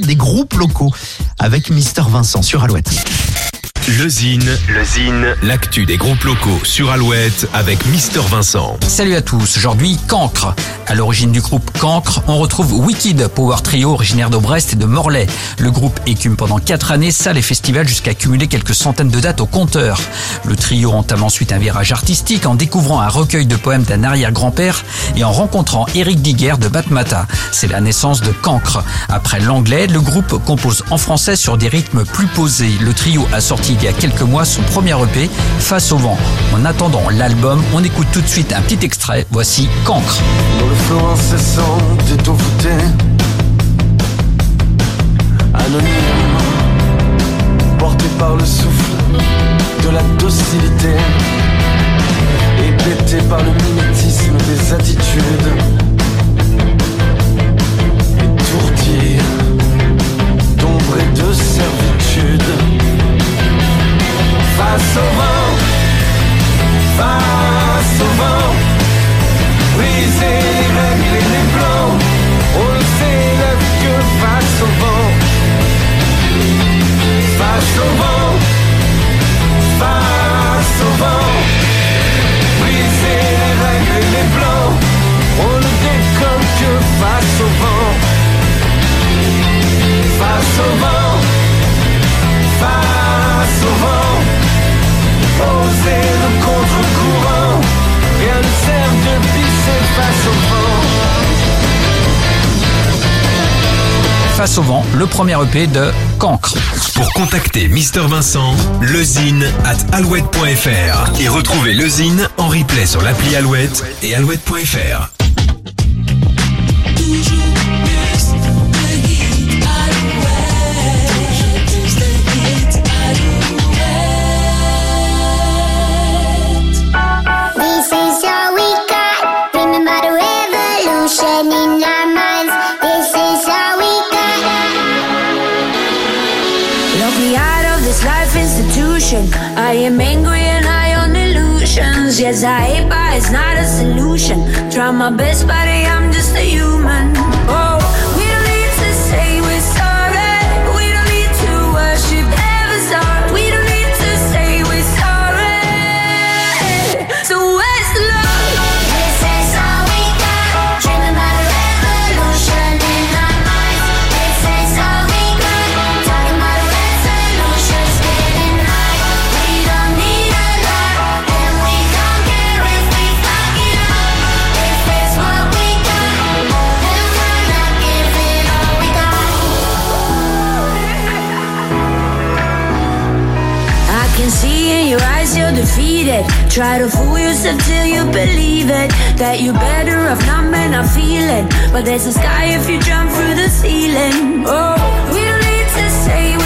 des groupes locaux avec Mister Vincent sur Alouette. Le Zine, le Zine, l'actu des groupes locaux sur Alouette avec Mister Vincent. Salut à tous, aujourd'hui Cancre. À l'origine du groupe Cancre, on retrouve Wicked, power trio originaire de Brest et de Morlaix. Le groupe écume pendant 4 années salles et festivals jusqu'à cumuler quelques centaines de dates au compteur. Le trio entame ensuite un virage artistique en découvrant un recueil de poèmes d'un arrière-grand-père et en rencontrant Eric Diguer de Batmata. C'est la naissance de Cancre. Après l'anglais, le groupe compose en français sur des rythmes plus posés. Le trio a sorti il y a quelques mois son premier EP, Face au vent. En attendant l'album, on écoute tout de suite un petit extrait. Voici Cancre. Le flot incessant des taux voûtés Anonyme Face le premier EP de Cancre. Pour contacter Mister Vincent, lezine at alouette.fr et retrouver le Zine en replay sur l'appli Alouette et alouette.fr. Yes, I hate, but it's not a solution. Try my best, but I'm just a human. Oh, defeated. Try to fool yourself till you believe it. That you're better off not may not feel it. But there's a sky if you jump through the ceiling. Oh, we don't need to say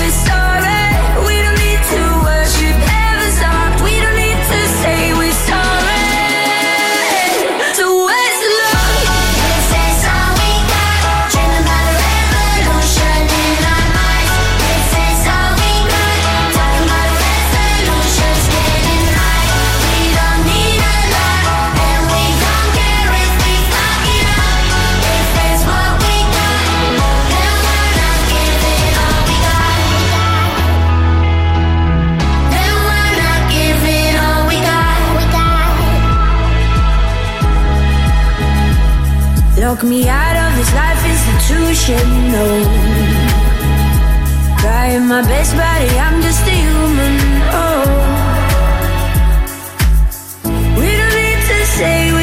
Knock me out of this life institution, no. Trying my best, but I'm just a human, oh. We don't need to say